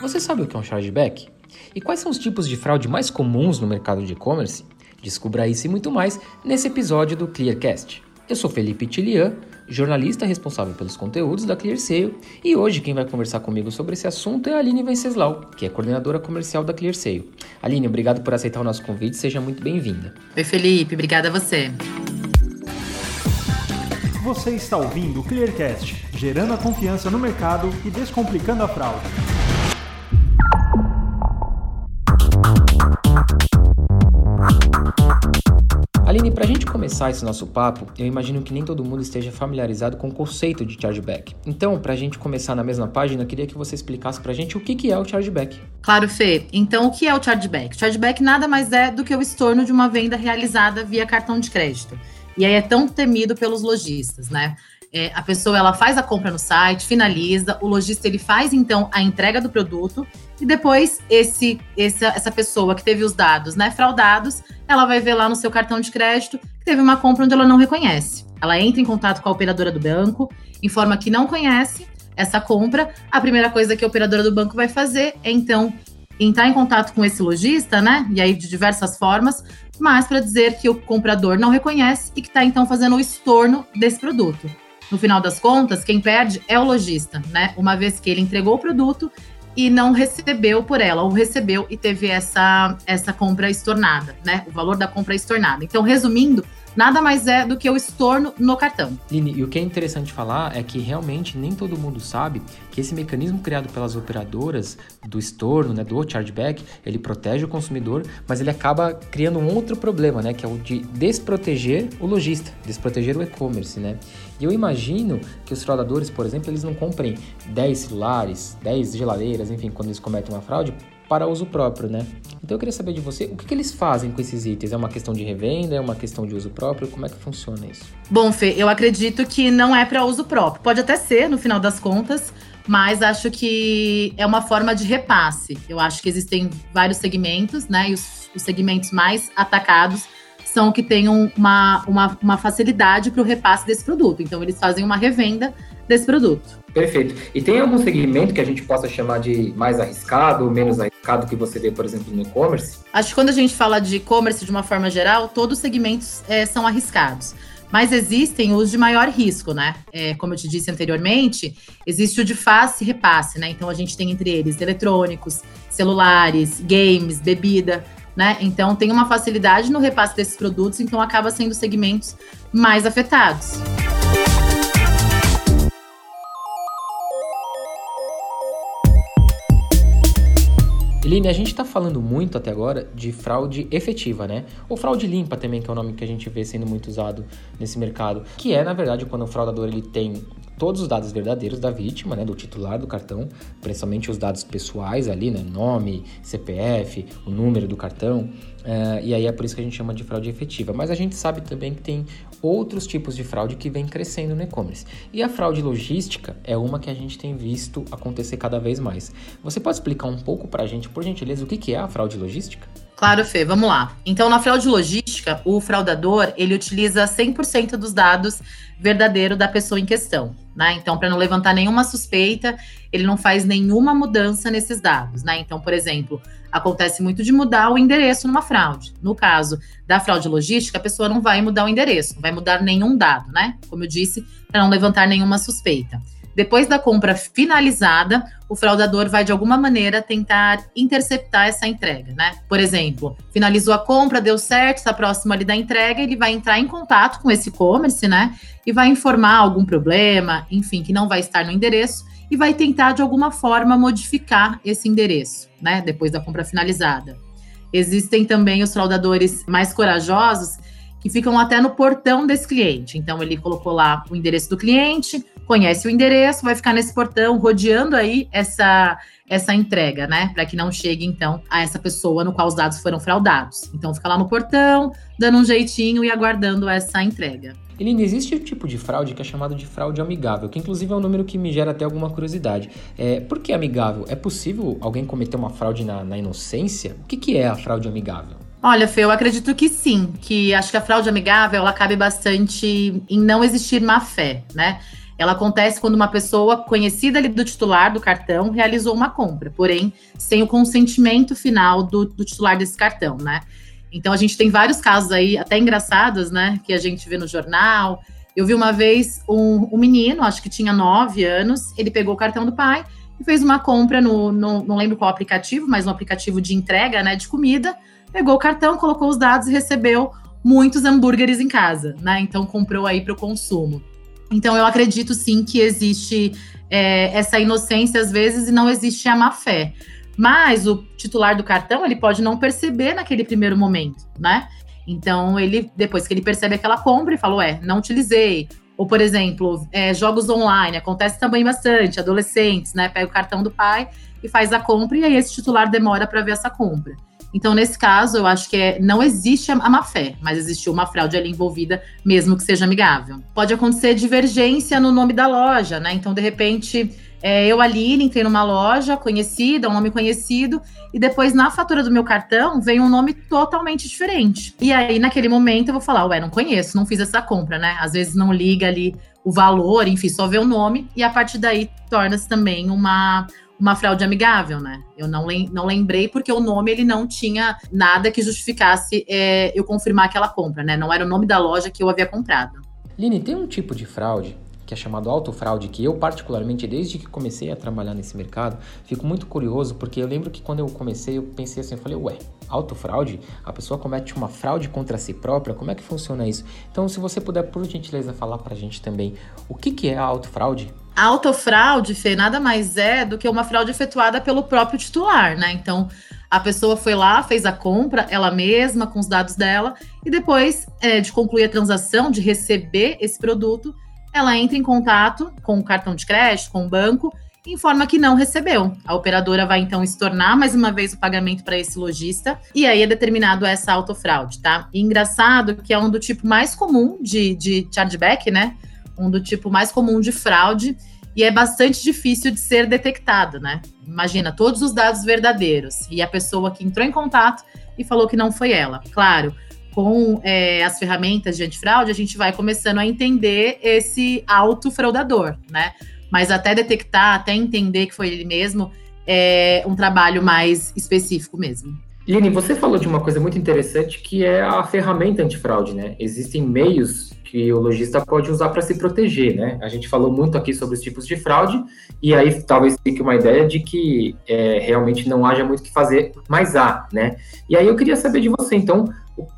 Você sabe o que é um chargeback? E quais são os tipos de fraude mais comuns no mercado de e-commerce? Descubra isso e muito mais nesse episódio do Clearcast. Eu sou Felipe Tilian, jornalista responsável pelos conteúdos da ClearSale, e hoje quem vai conversar comigo sobre esse assunto é a Aline Venceslau, que é coordenadora comercial da ClearSale. Aline, obrigado por aceitar o nosso convite, seja muito bem-vinda. Oi, Felipe, obrigada a você. Você está ouvindo o Clearcast, gerando a confiança no mercado e descomplicando a fraude. Para a gente começar esse nosso papo, eu imagino que nem todo mundo esteja familiarizado com o conceito de chargeback. Então, para a gente começar na mesma página, eu queria que você explicasse para a gente o que, que é o chargeback. Claro, Fê. Então, o que é o chargeback? chargeback nada mais é do que o estorno de uma venda realizada via cartão de crédito. E aí é tão temido pelos lojistas, né? É, a pessoa ela faz a compra no site, finaliza, o lojista ele faz então a entrega do produto e depois esse, esse, essa pessoa que teve os dados né, fraudados, ela vai ver lá no seu cartão de crédito que teve uma compra onde ela não reconhece. Ela entra em contato com a operadora do banco, informa que não conhece essa compra. A primeira coisa que a operadora do banco vai fazer é então entrar em contato com esse lojista, né? E aí de diversas formas, mas para dizer que o comprador não reconhece e que está então fazendo o estorno desse produto no final das contas, quem perde é o lojista, né? Uma vez que ele entregou o produto e não recebeu por ela, ou recebeu e teve essa, essa compra estornada, né? O valor da compra estornada. Então, resumindo, nada mais é do que o estorno no cartão. Lini, e o que é interessante falar é que realmente nem todo mundo sabe que esse mecanismo criado pelas operadoras do estorno, né, do chargeback, ele protege o consumidor, mas ele acaba criando um outro problema, né, que é o de desproteger o lojista, desproteger o e-commerce, né? E eu imagino que os fraudadores, por exemplo, eles não comprem 10 celulares, 10 geladeiras, enfim, quando eles cometem uma fraude, para uso próprio, né? Então eu queria saber de você, o que, que, eles fazem com esses itens? É uma questão de revenda? É uma questão de uso próprio? Como é que funciona isso? Bom, Fê, eu acredito que não é para uso próprio. Pode até ser, no final das contas, mas acho que é uma forma de repasse. Eu acho que existem vários segmentos, né? E os, os segmentos mais atacados são que têm uma, uma, uma facilidade para o repasse desse produto. Então, eles fazem uma revenda desse produto. Perfeito. E tem algum segmento que a gente possa chamar de mais arriscado ou menos arriscado que você vê, por exemplo, no e-commerce? Acho que quando a gente fala de e-commerce de uma forma geral, todos os segmentos é, são arriscados. Mas existem os de maior risco, né? É, como eu te disse anteriormente, existe o de face repasse, né? Então a gente tem entre eles eletrônicos, celulares, games, bebida, né? Então tem uma facilidade no repasse desses produtos, então acaba sendo segmentos mais afetados. Eline, a gente está falando muito até agora de fraude efetiva, né? Ou fraude limpa também, que é o nome que a gente vê sendo muito usado nesse mercado, que é, na verdade, quando o fraudador ele tem todos os dados verdadeiros da vítima, né, do titular do cartão, principalmente os dados pessoais ali, né, nome, CPF, o número do cartão, uh, e aí é por isso que a gente chama de fraude efetiva. Mas a gente sabe também que tem outros tipos de fraude que vem crescendo no e-commerce. E a fraude logística é uma que a gente tem visto acontecer cada vez mais. Você pode explicar um pouco para a gente, por gentileza, o que é a fraude logística? Claro, Fê, vamos lá. Então, na fraude logística, o fraudador, ele utiliza 100% dos dados verdadeiros da pessoa em questão, né? Então, para não levantar nenhuma suspeita, ele não faz nenhuma mudança nesses dados, né? Então, por exemplo, acontece muito de mudar o endereço numa fraude. No caso da fraude logística, a pessoa não vai mudar o endereço, não vai mudar nenhum dado, né? Como eu disse, para não levantar nenhuma suspeita. Depois da compra finalizada, o fraudador vai de alguma maneira tentar interceptar essa entrega, né? Por exemplo, finalizou a compra, deu certo, está próximo ali da entrega, ele vai entrar em contato com esse e-commerce, né? E vai informar algum problema, enfim, que não vai estar no endereço e vai tentar de alguma forma modificar esse endereço, né? Depois da compra finalizada. Existem também os fraudadores mais corajosos que ficam até no portão desse cliente. Então ele colocou lá o endereço do cliente, conhece o endereço, vai ficar nesse portão rodeando aí essa essa entrega, né, para que não chegue então a essa pessoa no qual os dados foram fraudados. Então fica lá no portão, dando um jeitinho e aguardando essa entrega. Eline, existe um tipo de fraude que é chamado de fraude amigável, que inclusive é um número que me gera até alguma curiosidade. É, por que amigável? É possível alguém cometer uma fraude na, na inocência? O que, que é a fraude amigável? Olha, Fê, eu acredito que sim, que acho que a fraude amigável ela cabe bastante em não existir má fé, né? Ela acontece quando uma pessoa conhecida do titular do cartão realizou uma compra, porém sem o consentimento final do, do titular desse cartão, né? Então a gente tem vários casos aí, até engraçados, né? Que a gente vê no jornal. Eu vi uma vez um, um menino, acho que tinha nove anos, ele pegou o cartão do pai e fez uma compra no, no, não lembro qual aplicativo, mas um aplicativo de entrega, né, de comida. Pegou o cartão, colocou os dados e recebeu muitos hambúrgueres em casa, né? Então comprou aí para o consumo. Então eu acredito sim que existe é, essa inocência às vezes e não existe a má fé. Mas o titular do cartão ele pode não perceber naquele primeiro momento, né? Então ele depois que ele percebe aquela compra, ele falou, é, não utilizei, ou, por exemplo, é, jogos online, acontece também bastante, adolescentes, né? Pega o cartão do pai e faz a compra, e aí esse titular demora para ver essa compra. Então, nesse caso, eu acho que é, não existe a má fé, mas existiu uma fraude ali envolvida, mesmo que seja amigável. Pode acontecer divergência no nome da loja, né? Então, de repente, é, eu, Aline, entrei numa loja conhecida, um nome conhecido, e depois na fatura do meu cartão vem um nome totalmente diferente. E aí, naquele momento, eu vou falar, ué, não conheço, não fiz essa compra, né? Às vezes não liga ali o valor, enfim, só vê o nome, e a partir daí torna-se também uma, uma fraude amigável, né? Eu não, lem não lembrei porque o nome ele não tinha nada que justificasse é, eu confirmar aquela compra, né? Não era o nome da loja que eu havia comprado. Line, tem um tipo de fraude que é chamado autofraude, que eu particularmente, desde que comecei a trabalhar nesse mercado, fico muito curioso, porque eu lembro que quando eu comecei, eu pensei assim, eu falei, ué, autofraude? A pessoa comete uma fraude contra si própria? Como é que funciona isso? Então, se você puder, por gentileza, falar pra gente também, o que, que é a autofraude? A autofraude, Fê, nada mais é do que uma fraude efetuada pelo próprio titular, né? Então, a pessoa foi lá, fez a compra, ela mesma, com os dados dela, e depois é, de concluir a transação, de receber esse produto, ela entra em contato com o cartão de crédito, com o banco, e informa que não recebeu. A operadora vai então estornar mais uma vez o pagamento para esse lojista, e aí é determinado essa autofraude, tá? E engraçado que é um do tipo mais comum de, de chargeback, né? Um do tipo mais comum de fraude, e é bastante difícil de ser detectado, né? Imagina todos os dados verdadeiros e a pessoa que entrou em contato e falou que não foi ela. Claro, com é, as ferramentas de antifraude, a gente vai começando a entender esse autofraudador, né? Mas até detectar, até entender que foi ele mesmo, é um trabalho mais específico mesmo. Line, você falou de uma coisa muito interessante que é a ferramenta antifraude, né? Existem meios que o lojista pode usar para se proteger, né? A gente falou muito aqui sobre os tipos de fraude, e aí talvez fique uma ideia de que é, realmente não haja muito o que fazer, mas há, né? E aí eu queria saber de você, então,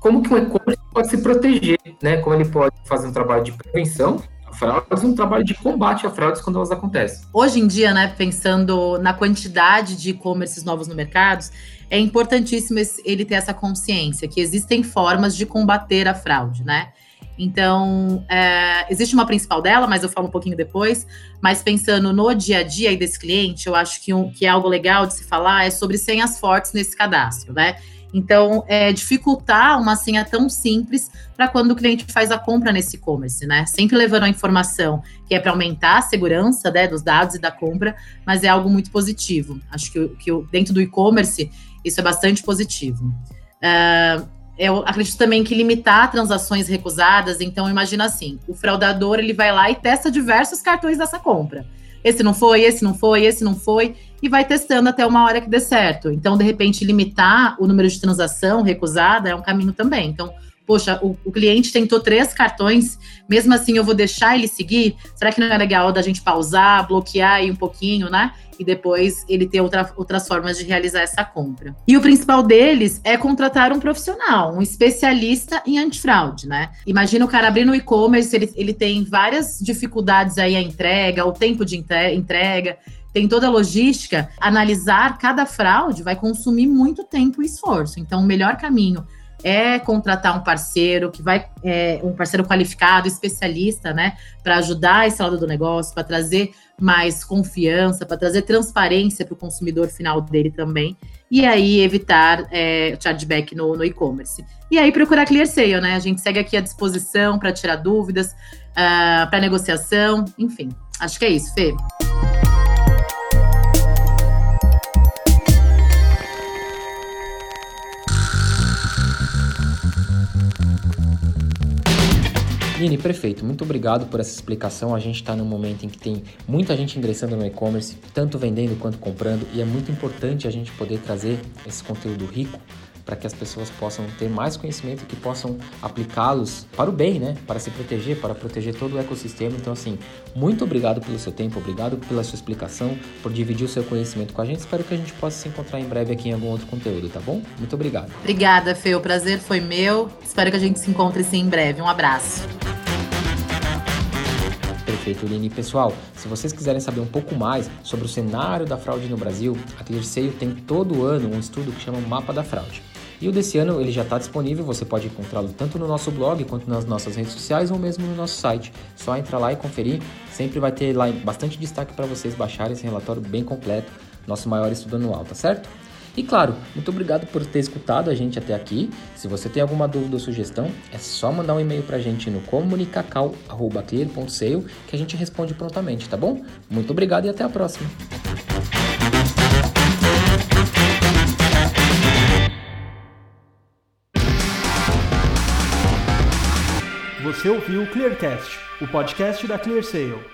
como que um e-commerce pode se proteger, né? Como ele pode fazer um trabalho de prevenção fraudes, um trabalho de combate a fraudes quando elas acontecem. Hoje em dia, né, pensando na quantidade de e-commerces novos no mercado, é importantíssimo ele ter essa consciência que existem formas de combater a fraude, né? Então, é, existe uma principal dela, mas eu falo um pouquinho depois. Mas pensando no dia a dia desse cliente, eu acho que, um, que é algo legal de se falar é sobre senhas fortes nesse cadastro, né? Então, é dificultar uma senha tão simples para quando o cliente faz a compra nesse e-commerce, né? Sempre levando a informação que é para aumentar a segurança né, dos dados e da compra, mas é algo muito positivo. Acho que, que dentro do e-commerce isso é bastante positivo. Uh, eu acredito também que limitar transações recusadas, então imagina assim, o fraudador ele vai lá e testa diversos cartões dessa compra. Esse não foi, esse não foi, esse não foi, e vai testando até uma hora que dê certo. Então, de repente, limitar o número de transação recusada é um caminho também. Então, poxa, o, o, cliente tentou três cartões, mesmo assim eu vou deixar ele seguir? Será que não é legal da gente pausar, bloquear aí um pouquinho, né? E depois ele ter outra, outras formas de realizar essa compra. E o principal deles é contratar um profissional, um especialista em antifraude, né? Imagina o cara abrindo o e-commerce, ele, ele tem várias dificuldades aí a entrega, o tempo de entrega, tem toda a logística. Analisar cada fraude vai consumir muito tempo e esforço. Então, o melhor caminho é contratar um parceiro que vai, é, um parceiro qualificado, especialista, né, para ajudar esse lado do negócio, para trazer mais confiança, para trazer transparência para o consumidor final dele também, e aí evitar é, chargeback no, no e-commerce. E aí procurar clear sale, né? A gente segue aqui à disposição para tirar dúvidas, uh, ah, para negociação, enfim. Acho que é isso, Fê. Lini, perfeito. Muito obrigado por essa explicação. A gente está num momento em que tem muita gente ingressando no e-commerce, tanto vendendo quanto comprando, e é muito importante a gente poder trazer esse conteúdo rico para que as pessoas possam ter mais conhecimento e que possam aplicá-los para o bem, né? Para se proteger, para proteger todo o ecossistema. Então, assim, muito obrigado pelo seu tempo, obrigado pela sua explicação, por dividir o seu conhecimento com a gente. Espero que a gente possa se encontrar em breve aqui em algum outro conteúdo, tá bom? Muito obrigado. Obrigada, Fê. O prazer foi meu. Espero que a gente se encontre sim em breve. Um abraço. Perfeito, Lini. Pessoal, se vocês quiserem saber um pouco mais sobre o cenário da fraude no Brasil, a ClearSale tem todo ano um estudo que chama Mapa da Fraude. E o desse ano ele já está disponível, você pode encontrá-lo tanto no nosso blog quanto nas nossas redes sociais ou mesmo no nosso site. Só entrar lá e conferir, sempre vai ter lá bastante destaque para vocês baixarem esse relatório bem completo, nosso maior estudo anual, tá certo? E claro, muito obrigado por ter escutado a gente até aqui. Se você tem alguma dúvida ou sugestão, é só mandar um e-mail para a gente no comunicacal.clear.sale que a gente responde prontamente, tá bom? Muito obrigado e até a próxima! Você ouviu o Clearcast, o podcast da ClearSale.